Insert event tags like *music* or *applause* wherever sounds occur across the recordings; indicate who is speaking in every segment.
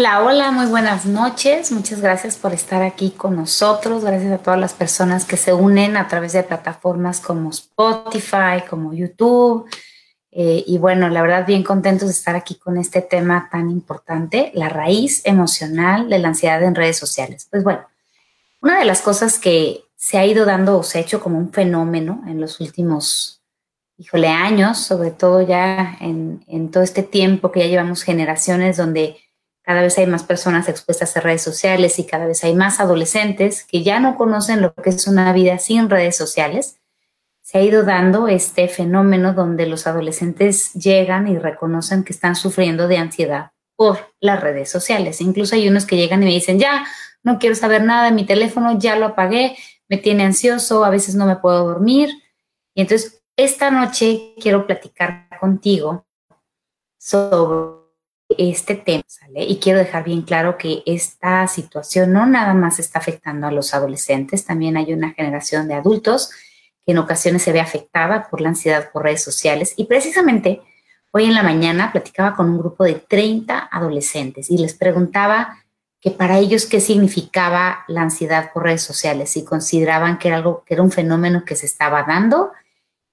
Speaker 1: Hola, hola, muy buenas noches. Muchas gracias por estar aquí con nosotros. Gracias a todas las personas que se unen a través de plataformas como Spotify, como YouTube. Eh, y bueno, la verdad, bien contentos de estar aquí con este tema tan importante, la raíz emocional de la ansiedad en redes sociales. Pues bueno, una de las cosas que se ha ido dando o se ha hecho como un fenómeno en los últimos, híjole, años, sobre todo ya en, en todo este tiempo que ya llevamos generaciones donde cada vez hay más personas expuestas a redes sociales y cada vez hay más adolescentes que ya no conocen lo que es una vida sin redes sociales. Se ha ido dando este fenómeno donde los adolescentes llegan y reconocen que están sufriendo de ansiedad por las redes sociales. Incluso hay unos que llegan y me dicen, ya, no quiero saber nada mi teléfono, ya lo apagué, me tiene ansioso, a veces no me puedo dormir. Y entonces, esta noche quiero platicar contigo sobre este tema, ¿sale? Y quiero dejar bien claro que esta situación no nada más está afectando a los adolescentes, también hay una generación de adultos que en ocasiones se ve afectada por la ansiedad por redes sociales. Y precisamente hoy en la mañana platicaba con un grupo de 30 adolescentes y les preguntaba que para ellos qué significaba la ansiedad por redes sociales, si consideraban que era algo, que era un fenómeno que se estaba dando.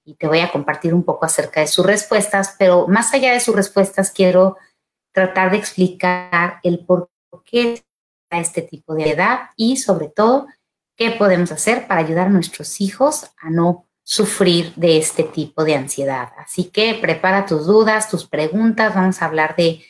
Speaker 1: Y te voy a compartir un poco acerca de sus respuestas, pero más allá de sus respuestas quiero tratar de explicar el por qué a este tipo de edad y sobre todo qué podemos hacer para ayudar a nuestros hijos a no sufrir de este tipo de ansiedad. Así que prepara tus dudas, tus preguntas, vamos a hablar de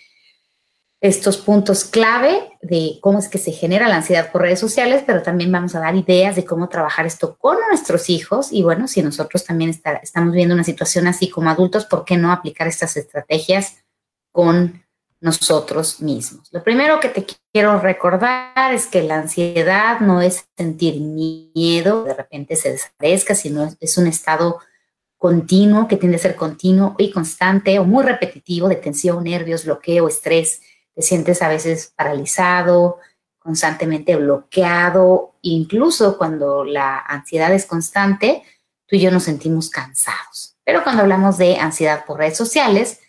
Speaker 1: estos puntos clave de cómo es que se genera la ansiedad por redes sociales, pero también vamos a dar ideas de cómo trabajar esto con nuestros hijos y bueno, si nosotros también estamos viendo una situación así como adultos, ¿por qué no aplicar estas estrategias con nosotros mismos. Lo primero que te quiero recordar es que la ansiedad no es sentir miedo, de repente se desaparezca, sino es un estado continuo, que tiende a ser continuo y constante o muy repetitivo de tensión, nervios, bloqueo, estrés. Te sientes a veces paralizado, constantemente bloqueado, incluso cuando la ansiedad es constante, tú y yo nos sentimos cansados. Pero cuando hablamos de ansiedad por redes sociales,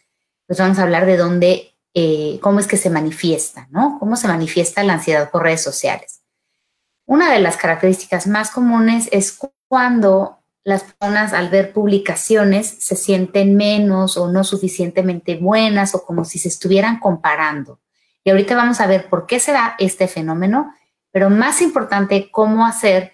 Speaker 1: pues vamos a hablar de dónde eh, cómo es que se manifiesta, ¿no? Cómo se manifiesta la ansiedad por redes sociales. Una de las características más comunes es cuando las personas al ver publicaciones se sienten menos o no suficientemente buenas o como si se estuvieran comparando. Y ahorita vamos a ver por qué se da este fenómeno, pero más importante, cómo hacer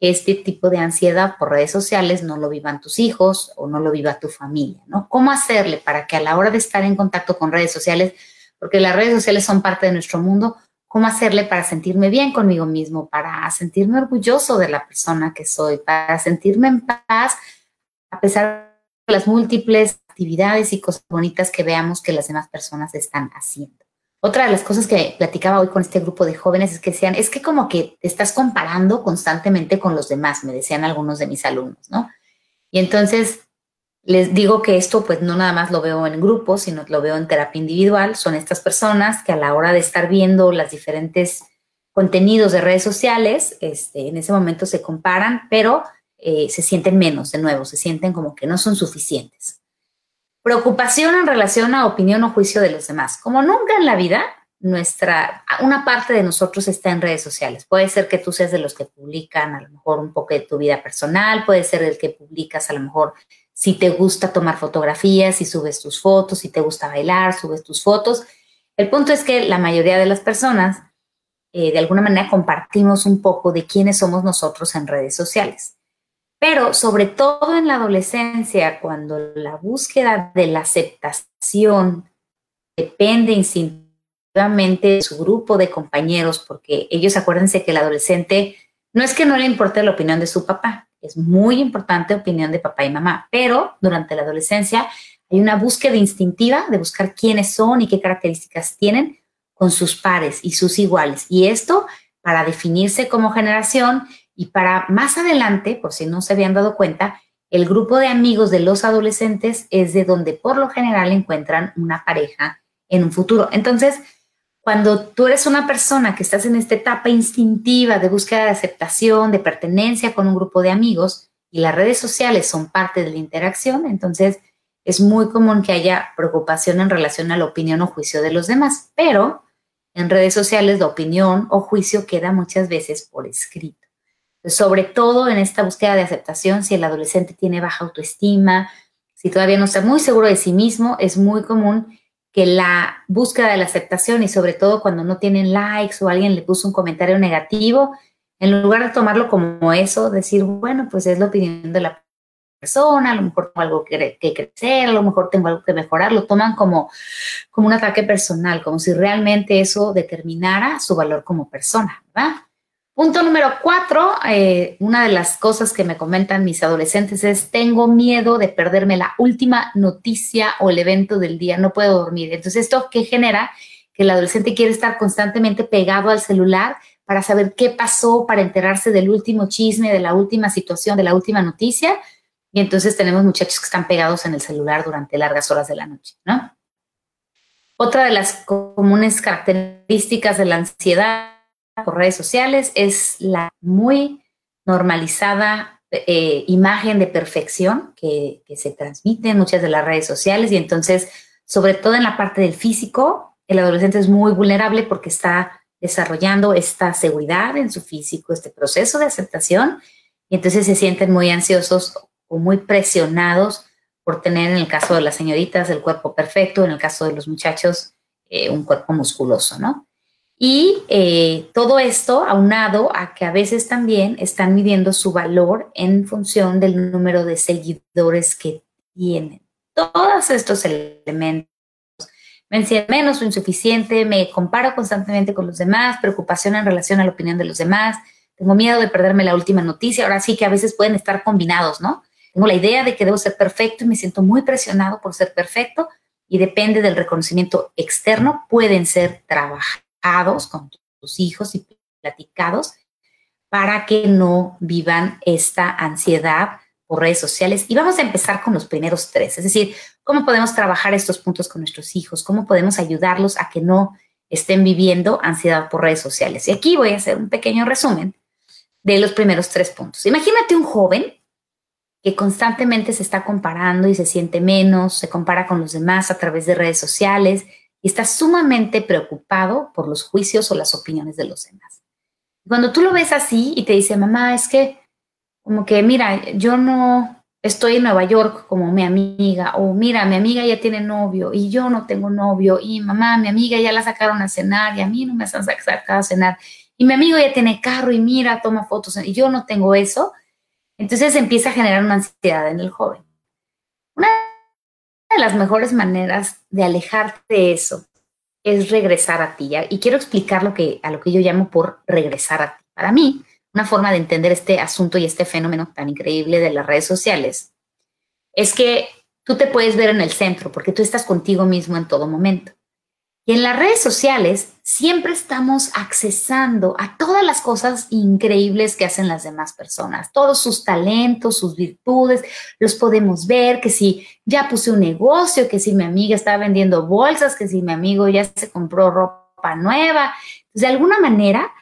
Speaker 1: este tipo de ansiedad por redes sociales no lo vivan tus hijos o no lo viva tu familia, ¿no? ¿Cómo hacerle para que a la hora de estar en contacto con redes sociales, porque las redes sociales son parte de nuestro mundo, cómo hacerle para sentirme bien conmigo mismo, para sentirme orgulloso de la persona que soy, para sentirme en paz a pesar de las múltiples actividades y cosas bonitas que veamos que las demás personas están haciendo? Otra de las cosas que platicaba hoy con este grupo de jóvenes es que decían, es que como que te estás comparando constantemente con los demás, me decían algunos de mis alumnos, ¿no? Y entonces les digo que esto pues no nada más lo veo en grupos, sino lo veo en terapia individual. Son estas personas que a la hora de estar viendo las diferentes contenidos de redes sociales, este, en ese momento se comparan, pero eh, se sienten menos, de nuevo, se sienten como que no son suficientes. Preocupación en relación a opinión o juicio de los demás. Como nunca en la vida, nuestra, una parte de nosotros está en redes sociales. Puede ser que tú seas de los que publican a lo mejor un poco de tu vida personal, puede ser el que publicas a lo mejor si te gusta tomar fotografías, si subes tus fotos, si te gusta bailar, subes tus fotos. El punto es que la mayoría de las personas eh, de alguna manera compartimos un poco de quiénes somos nosotros en redes sociales. Pero sobre todo en la adolescencia, cuando la búsqueda de la aceptación depende instintivamente de su grupo de compañeros, porque ellos acuérdense que el adolescente no es que no le importe la opinión de su papá, es muy importante opinión de papá y mamá, pero durante la adolescencia hay una búsqueda instintiva de buscar quiénes son y qué características tienen con sus pares y sus iguales. Y esto para definirse como generación y para más adelante, por si no se habían dado cuenta, el grupo de amigos de los adolescentes es de donde por lo general encuentran una pareja en un futuro. Entonces, cuando tú eres una persona que estás en esta etapa instintiva de búsqueda de aceptación, de pertenencia con un grupo de amigos y las redes sociales son parte de la interacción, entonces es muy común que haya preocupación en relación a la opinión o juicio de los demás. Pero en redes sociales, la opinión o juicio queda muchas veces por escrito. Sobre todo en esta búsqueda de aceptación, si el adolescente tiene baja autoestima, si todavía no está muy seguro de sí mismo, es muy común que la búsqueda de la aceptación y sobre todo cuando no tienen likes o alguien le puso un comentario negativo, en lugar de tomarlo como eso, decir, bueno, pues es la opinión de la persona, a lo mejor tengo algo que, crecer, a lo mejor tengo algo que mejorar, lo toman como, como un ataque personal, como si realmente eso determinara su valor como persona, ¿verdad? Punto número cuatro, eh, una de las cosas que me comentan mis adolescentes es, tengo miedo de perderme la última noticia o el evento del día, no puedo dormir. Entonces, ¿esto qué genera? Que el adolescente quiere estar constantemente pegado al celular para saber qué pasó, para enterarse del último chisme, de la última situación, de la última noticia. Y entonces tenemos muchachos que están pegados en el celular durante largas horas de la noche, ¿no? Otra de las comunes características de la ansiedad por redes sociales es la muy normalizada eh, imagen de perfección que, se transmite en muchas de las redes sociales y entonces, sobre todo en la parte del físico, el adolescente es muy vulnerable porque está desarrollando esta seguridad en su físico, este proceso de aceptación, y entonces se sienten muy ansiosos o muy presionados por tener, en el caso de las señoritas, el cuerpo perfecto, en el caso de los muchachos, eh, un cuerpo musculoso, ¿no? Y eh, todo esto aunado a que a veces también están midiendo su valor en función del número de seguidores que tienen. Todos estos elementos. Me menos o insuficiente, me comparo constantemente con los demás, preocupación en relación a la opinión de los demás, tengo miedo de perderme la última noticia. Ahora sí que a veces pueden estar combinados, ¿no? Tengo la idea de que debo ser perfecto y me siento muy presionado por ser perfecto y depende del reconocimiento externo, pueden ser trabajados con tus hijos y platicados para que no vivan esta ansiedad por redes sociales. Y vamos a empezar con los primeros tres, es decir, cómo podemos trabajar estos puntos con nuestros hijos, cómo podemos ayudarlos a que no estén viviendo ansiedad por redes sociales. Y aquí voy a hacer un pequeño resumen de los primeros tres puntos. Imagínate un joven que constantemente se está comparando y se siente menos, se compara con los demás a través de redes sociales, está sumamente preocupado por los juicios o las opiniones de los demás. Cuando tú lo ves así y te dice, mamá, es que como que, mira, yo no estoy en Nueva York como mi amiga, o mira, mi amiga ya tiene novio y yo no tengo novio, y mamá, mi amiga ya la sacaron a cenar y a mí no me han sacado a cenar, y mi amigo ya tiene carro y mira, toma fotos y yo no tengo eso, entonces empieza a generar una ansiedad en el joven. De las mejores maneras de alejarte de eso es regresar a ti. Y quiero explicar lo que, a lo que yo llamo por regresar a ti. Para mí, una forma de entender este asunto y este fenómeno tan increíble de las redes sociales es que tú te puedes ver en el centro porque tú estás contigo mismo en todo momento. Y en las redes sociales siempre estamos accesando a todas las cosas increíbles que hacen las demás personas, todos sus talentos, sus virtudes, los podemos ver, que si ya puse un negocio, que si mi amiga está vendiendo bolsas, que si mi amigo ya se compró ropa nueva. De alguna manera,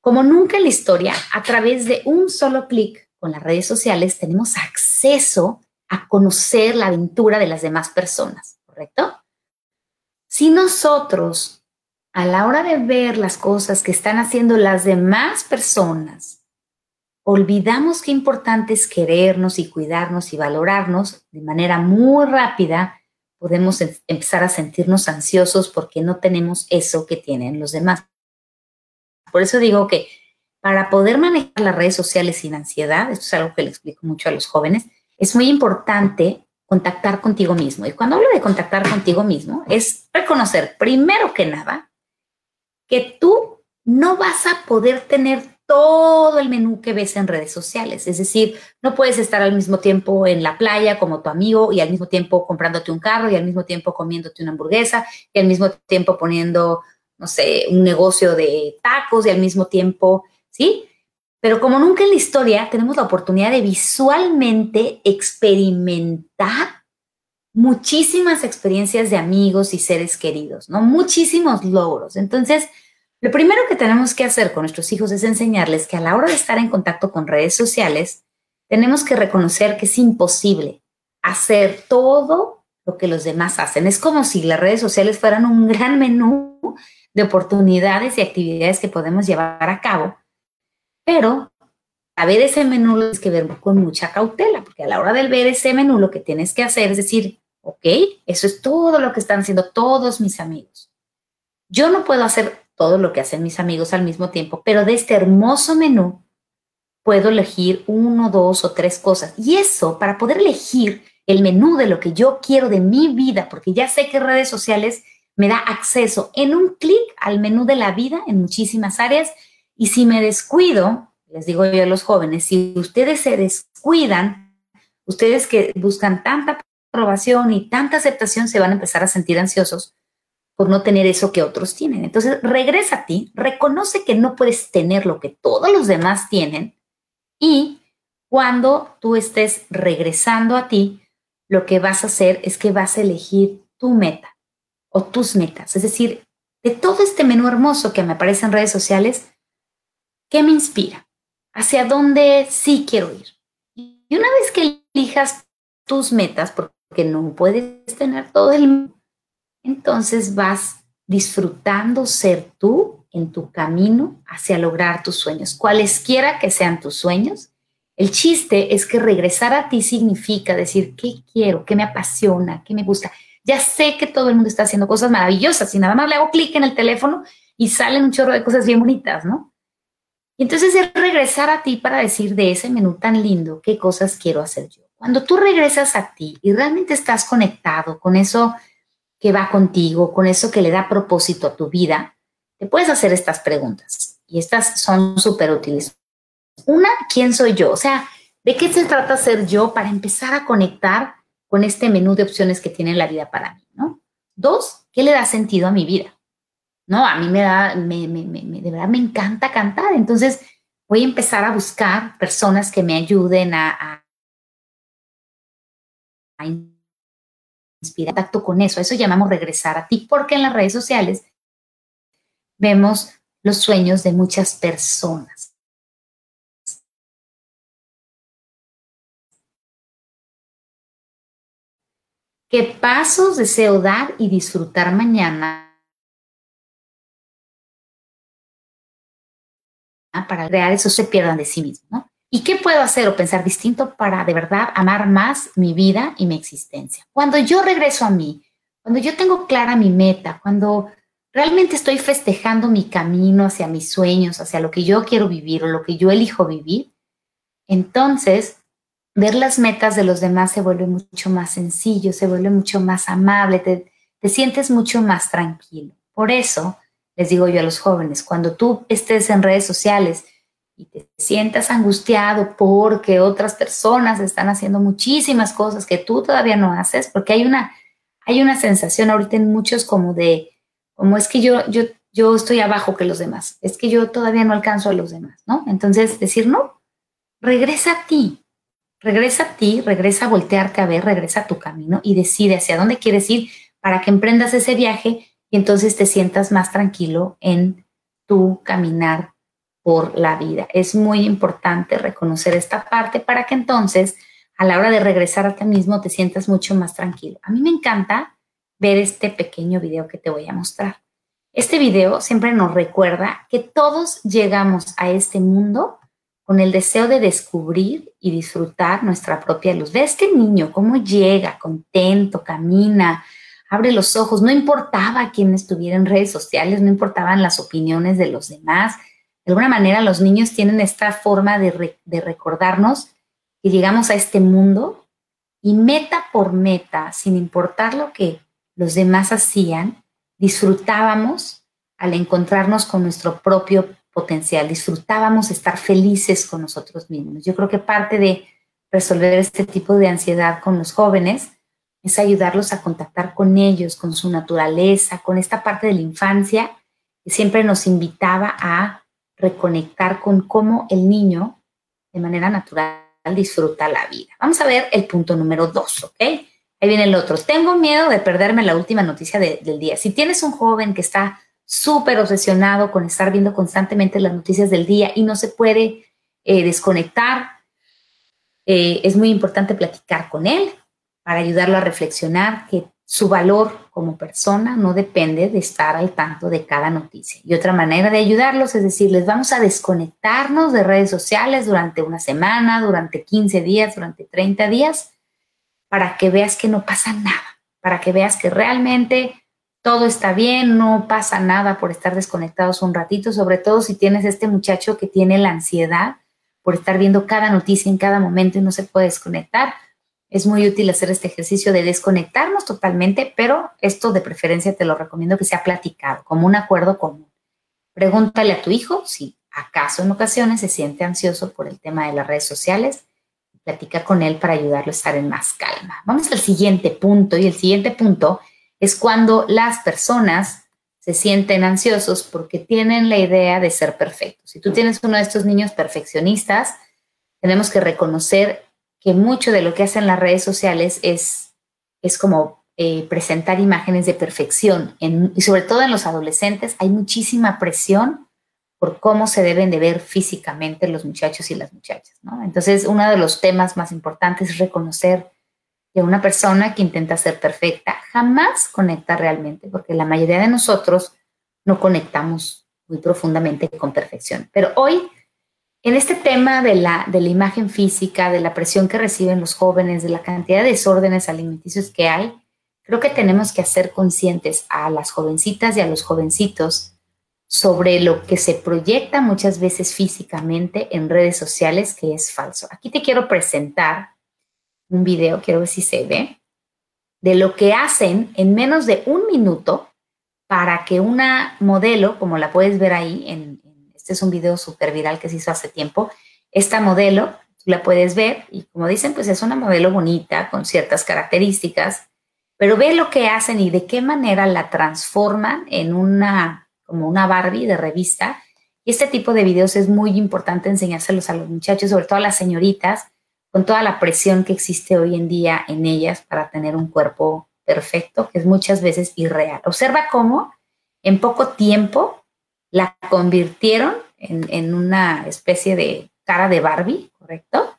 Speaker 1: como nunca en la historia, a través de un solo clic con las redes sociales tenemos acceso a conocer la aventura de las demás personas, ¿correcto? Si nosotros, a la hora de ver las cosas que están haciendo las demás personas, olvidamos qué importante es querernos y cuidarnos y valorarnos de manera muy rápida, podemos em-, empezar a sentirnos ansiosos porque no tenemos eso que tienen los demás. Por eso digo que para poder manejar las redes sociales sin ansiedad, esto es algo que le explico mucho a los jóvenes, es muy importante contactar contigo mismo. Y cuando hablo de contactar contigo mismo, es reconocer primero que nada que tú no vas a poder tener todo el menú que ves en redes sociales. Es decir, no puedes estar al mismo tiempo en la playa como tu amigo y al mismo tiempo comprándote un carro y al mismo tiempo comiéndote una hamburguesa y al mismo tiempo poniendo, no sé, un negocio de tacos y al mismo tiempo, ¿sí? Pero como nunca en la historia tenemos la oportunidad de visualmente experimentar muchísimas experiencias de amigos y seres queridos, ¿no? Muchísimos logros. Entonces, lo primero que tenemos que hacer con nuestros hijos es enseñarles que a la hora de estar en contacto con redes sociales, tenemos que reconocer que es imposible hacer todo lo que los demás hacen. Es como si las redes sociales fueran un gran menú de oportunidades y actividades que podemos llevar a cabo, pero a ver ese menú lo tienes que ver con mucha cautela, porque a la hora de ver ese menú lo que tienes que hacer es decir, ok, eso es todo lo que están haciendo todos mis amigos. Yo no puedo hacer todo lo que hacen mis amigos al mismo tiempo, pero de este hermoso menú puedo elegir uno, dos o tres cosas. Y eso, para poder elegir el menú de lo que yo quiero de mi vida, porque ya sé que redes sociales me da acceso en un clic al menú de la vida en muchísimas áreas. Y si me descuido, les digo yo a los jóvenes, si ustedes se descuidan, ustedes que buscan tanta aprobación y tanta aceptación, se van a empezar a sentir ansiosos por no tener eso que otros tienen. Entonces, regresa a ti, reconoce que no puedes tener lo que todos los demás tienen y cuando tú estés regresando a ti, lo que vas a hacer es que vas a elegir tu meta o tus metas. Es decir, de todo este menú hermoso que me aparece en redes sociales, ¿qué me inspira? ¿Hacia dónde sí quiero ir? Y una vez que elijas tus metas, porque no puedes tener todo el entonces vas disfrutando ser tú en tu camino hacia lograr tus sueños, cualesquiera que sean tus sueños. El chiste es que regresar a ti significa decir, ¿qué quiero? ¿Qué me apasiona? ¿Qué me gusta? Ya sé que todo el mundo está haciendo cosas maravillosas y nada más le hago clic en el teléfono y salen un chorro de cosas bien bonitas, ¿no? Y entonces es regresar a ti para decir de ese menú tan lindo, ¿qué cosas quiero hacer yo? Cuando tú regresas a ti y realmente estás conectado con eso que va contigo, con eso que le da propósito a tu vida, te puedes hacer estas preguntas. Y estas son súper útiles. Una, ¿quién soy yo? O sea, ¿de qué se trata ser yo para empezar a conectar con este menú de opciones que tiene la vida para mí? ¿no? Dos, ¿qué le da sentido a mi vida? No, a mí me da, me, me, me, de verdad me encanta cantar. Entonces voy a empezar a buscar personas que me ayuden a, a, inspirar contacto con eso. Eso llamamos regresar a ti, porque en las redes sociales vemos los sueños de muchas personas. ¿Qué pasos deseo dar y disfrutar mañana para crear eso se pierdan de sí mismo? ¿no? ¿Y qué puedo hacer o pensar distinto para de verdad amar más mi vida y mi existencia? Cuando yo regreso a mí, cuando yo tengo clara mi meta, cuando realmente estoy festejando mi camino hacia mis sueños, hacia lo que yo quiero vivir o lo que yo elijo vivir, entonces ver las metas de los demás se vuelve mucho más sencillo, se vuelve mucho más amable, te sientes mucho más tranquilo. Por eso les digo yo a los jóvenes, cuando tú estés en redes sociales, y te sientas angustiado porque otras personas están haciendo muchísimas cosas que tú todavía no haces, porque hay una, hay una sensación ahorita en muchos como de, como es que yo, yo, yo estoy abajo que los demás, es que yo todavía no alcanzo a los demás, ¿no? Entonces, decir, no, regresa a ti, regresa a ti, regresa a voltearte a ver, regresa a tu camino y decide hacia dónde quieres ir para que emprendas ese viaje y entonces te sientas más tranquilo en tu caminar por la vida. Es muy importante reconocer esta parte para que entonces a la hora de regresar a ti mismo te sientas mucho más tranquilo. A mí me encanta ver este pequeño video que te voy a mostrar. Este video siempre nos recuerda que todos llegamos a este mundo con el deseo de descubrir y disfrutar nuestra propia luz. Ve este niño cómo llega, contento, camina, abre los ojos. No importaba quién estuviera en redes sociales, no importaban las opiniones de los demás de alguna manera los niños tienen esta forma de, recordarnos que llegamos a este mundo y meta por meta, sin importar lo que los demás hacían, disfrutábamos al encontrarnos con nuestro propio potencial, disfrutábamos estar felices con nosotros mismos. Yo creo que parte de resolver este tipo de ansiedad con los jóvenes es ayudarlos a contactar con ellos, con su naturaleza, con esta parte de la infancia que siempre nos invitaba a reconectar con cómo el niño de manera natural disfruta la vida. Vamos a ver el punto número dos, ¿ok? Ahí viene el otro. Tengo miedo de perderme la última noticia del día. Si tienes un joven que está súper obsesionado con estar viendo constantemente las noticias del día y no se puede eh, desconectar, eh, es muy importante platicar con él para ayudarlo a reflexionar que su valor como persona no depende de estar al tanto de cada noticia. Y otra manera de ayudarlos es decir, les vamos a desconectarnos de redes sociales durante una semana, durante 15 días, durante 30 días, para que veas que no pasa nada, para que veas que realmente todo está bien, no pasa nada por estar desconectados un ratito, sobre todo si tienes este muchacho que tiene la ansiedad por estar viendo cada noticia en cada momento y no se puede desconectar. Es muy útil hacer este ejercicio de desconectarnos totalmente, pero esto de preferencia te lo recomiendo que sea platicado, como un acuerdo común. Pregúntale a tu hijo si acaso en ocasiones se siente ansioso por el tema de las redes sociales. Platica con él para ayudarlo a estar en más calma. Vamos al siguiente punto y el siguiente punto es cuando las personas se sienten ansiosos porque tienen la idea de ser perfectos. Si tú tienes uno de estos niños perfeccionistas, tenemos que reconocer que mucho de lo que hacen las redes sociales es, es como eh, presentar imágenes de perfección. y sobre todo en los adolescentes hay muchísima presión por cómo se deben de ver físicamente los muchachos y las muchachas. Entonces, uno de los temas más importantes es reconocer que una persona que intenta ser perfecta jamás conecta realmente, porque la mayoría de nosotros no conectamos muy profundamente con perfección. Pero hoy, en este tema de la, de la imagen física, de la presión que reciben los jóvenes, de la cantidad de desórdenes alimenticios que hay, creo que tenemos que hacer conscientes a las jovencitas y a los jovencitos sobre lo que se proyecta muchas veces físicamente en redes sociales que es falso. Aquí te quiero presentar un video, quiero ver si se ve, de lo que hacen en menos de un minuto para que una modelo, como la puedes ver ahí, en, este es un video súper viral que se hizo hace tiempo, esta modelo, la puedes ver y como dicen, pues es una modelo bonita, con ciertas características, pero ve lo que hacen y de qué manera la transforman en una, como una Barbie de revista. Y este tipo de videos es muy importante enseñárselos a los muchachos, sobre todo a las señoritas, con toda la presión que existe hoy en día en ellas para tener un cuerpo perfecto, que es muchas veces irreal. Observa cómo en poco tiempo la convirtieron en, una especie de cara de Barbie, ¿correcto?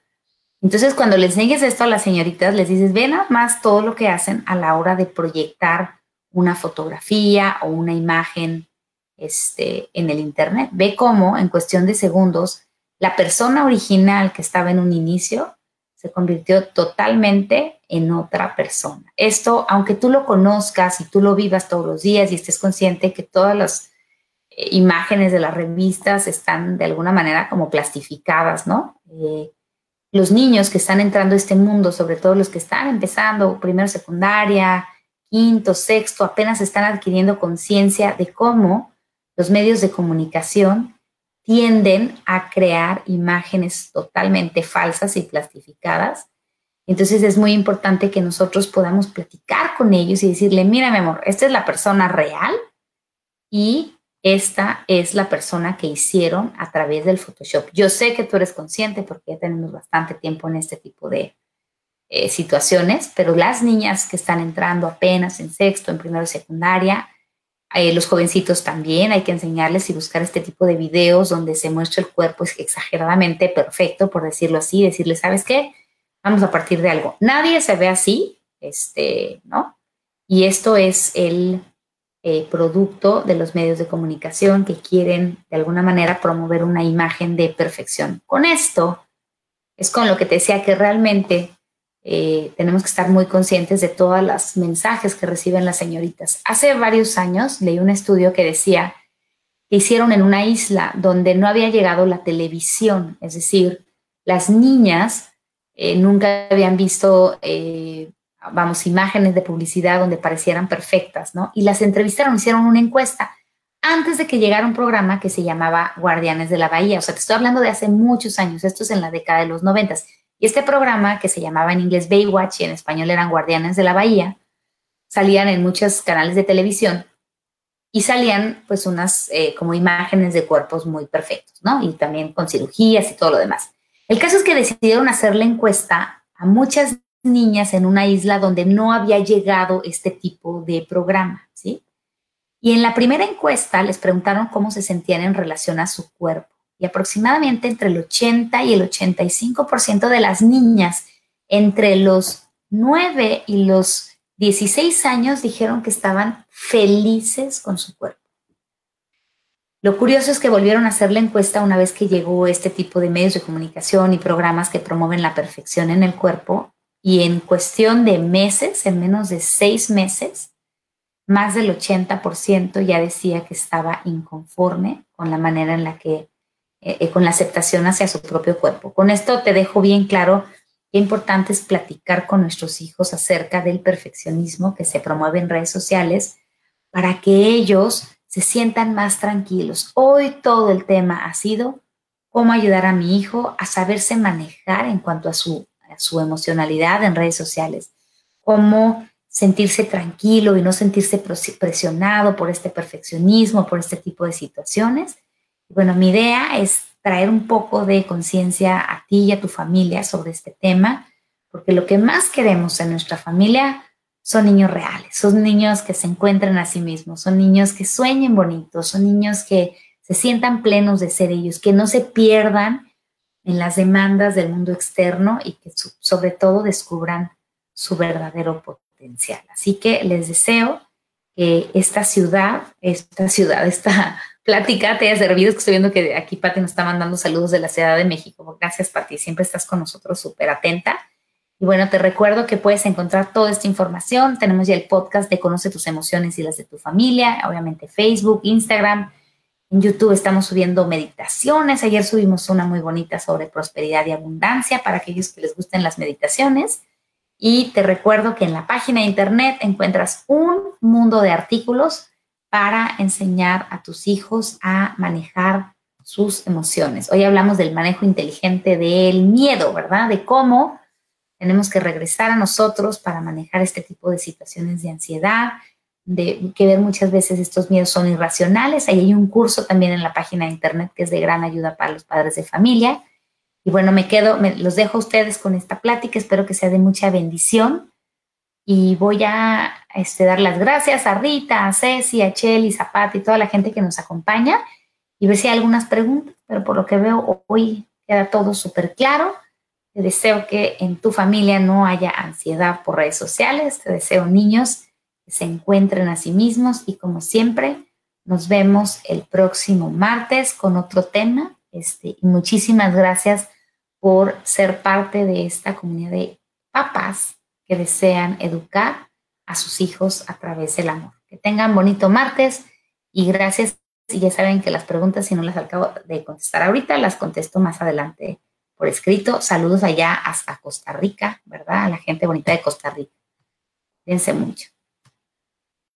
Speaker 1: Entonces, cuando les enseñes esto a las señoritas, les dices, ve nada más todo lo que hacen a la hora de proyectar una fotografía o una imagen este, en el Internet. Ve cómo en cuestión de segundos la persona original que estaba en un inicio se convirtió totalmente en otra persona. Esto, aunque tú lo conozcas y tú lo vivas todos los días y estés consciente que todas las imágenes de las revistas están de alguna manera como plastificadas, ¿no? Eh, los niños que están entrando a este mundo, sobre todo los que están empezando primero secundaria, quinto, sexto, apenas están adquiriendo conciencia de cómo los medios de comunicación tienden a crear imágenes totalmente falsas y plastificadas. Entonces es muy importante que nosotros podamos platicar con ellos y decirle, mira mi amor, esta es la persona real y esta es la persona que hicieron a través del Photoshop. Yo sé que tú eres consciente porque ya tenemos bastante tiempo en este tipo de eh, situaciones, pero las niñas que están entrando apenas en sexto, en primero secundaria, eh, los jovencitos también hay que enseñarles y buscar este tipo de videos donde se muestra el cuerpo exageradamente perfecto, por decirlo así, decirles, ¿sabes qué? Vamos a partir de algo. Nadie se ve así, este, ¿no? Y esto es el eh, producto de los medios de comunicación que quieren de alguna manera promover una imagen de perfección. Con esto es con lo que te decía que realmente eh, tenemos que estar muy conscientes de todos los mensajes que reciben las señoritas. Hace varios años leí un estudio que decía que hicieron en una isla donde no había llegado la televisión, es decir, las niñas eh, nunca habían visto, vamos, imágenes de publicidad donde parecieran perfectas, ¿no? Y las entrevistaron, hicieron una encuesta antes de que llegara un programa que se llamaba Guardianes de la Bahía. O sea, te estoy hablando de hace muchos años, esto es en la década de los noventas. Y este programa, que se llamaba en inglés Baywatch y en español eran Guardianes de la Bahía, salían en muchos canales de televisión y salían pues unas eh, como imágenes de cuerpos muy perfectos, ¿no? Y también con cirugías y todo lo demás. El caso es que decidieron hacer la encuesta a muchas niñas en una isla donde no había llegado este tipo de programa, ¿sí? Y en la primera encuesta les preguntaron cómo se sentían en relación a su cuerpo y aproximadamente entre el 80 y el 85% de las niñas entre los 9 y los 16 años dijeron que estaban felices con su cuerpo. Lo curioso es que volvieron a hacer la encuesta una vez que llegó este tipo de medios de comunicación y programas que promueven la perfección en el cuerpo y en cuestión de meses, en menos de seis meses, más del 80% ya decía que estaba inconforme con la manera en la que, eh, eh, con la aceptación hacia su propio cuerpo. Con esto te dejo bien claro qué importante es platicar con nuestros hijos acerca del perfeccionismo que se promueve en redes sociales para que ellos se sientan más tranquilos. Hoy todo el tema ha sido cómo ayudar a mi hijo a saberse manejar en cuanto a su, su emocionalidad en redes sociales, cómo sentirse tranquilo y no sentirse presionado por este perfeccionismo, por este tipo de situaciones. Bueno, mi idea es traer un poco de conciencia a ti y a tu familia sobre este tema, porque lo que más queremos en nuestra familia son niños reales, son niños que se encuentran a sí mismos, son niños que sueñen bonitos, son niños que se sientan plenos de ser ellos, que no se pierdan en las demandas del mundo externo y que sobre todo descubran su verdadero potencial. Así que les deseo que esta ciudad, esta ciudad, esta *laughs* plática te haya servido. Es que estoy viendo que aquí Pati nos está mandando saludos de la Ciudad de México. Gracias, Pati. Siempre estás con nosotros súper atenta. Y bueno, te recuerdo que puedes encontrar toda esta información. Tenemos ya el podcast de Conoce tus emociones y las de tu familia, obviamente Facebook, Instagram. En YouTube estamos subiendo meditaciones. Ayer subimos una muy bonita sobre prosperidad y abundancia para aquellos que les gusten las meditaciones. Y te recuerdo que en la página de internet encuentras un mundo de artículos para enseñar a tus hijos a manejar sus emociones. Hoy hablamos del manejo inteligente del miedo, ¿verdad? De cómo tenemos que regresar a nosotros para manejar este tipo de situaciones de ansiedad, de que ver muchas veces estos miedos son irracionales. Ahí hay un curso también en la página de internet que es de gran ayuda para los padres de familia. Y bueno, me quedo, me, los dejo a ustedes con esta plática. Espero que sea de mucha bendición. Y voy a este, dar las gracias a Rita, a Ceci, a Cheli, Zapata y toda la gente que nos acompaña y ver si hay algunas preguntas, pero por lo que veo hoy queda todo súper claro. Te deseo que en tu familia no haya ansiedad por redes sociales. Te deseo niños se encuentren a sí mismos y como siempre, nos vemos el próximo martes con otro tema. Este, y muchísimas gracias por ser parte de esta comunidad de papás que desean educar a sus hijos a través del amor. Que tengan bonito martes y gracias. Y ya saben que las preguntas, si no las acabo de contestar ahorita, las contesto más adelante por escrito. Saludos allá hasta Costa Rica, ¿verdad? A la gente bonita de Costa Rica. Cuídense mucho.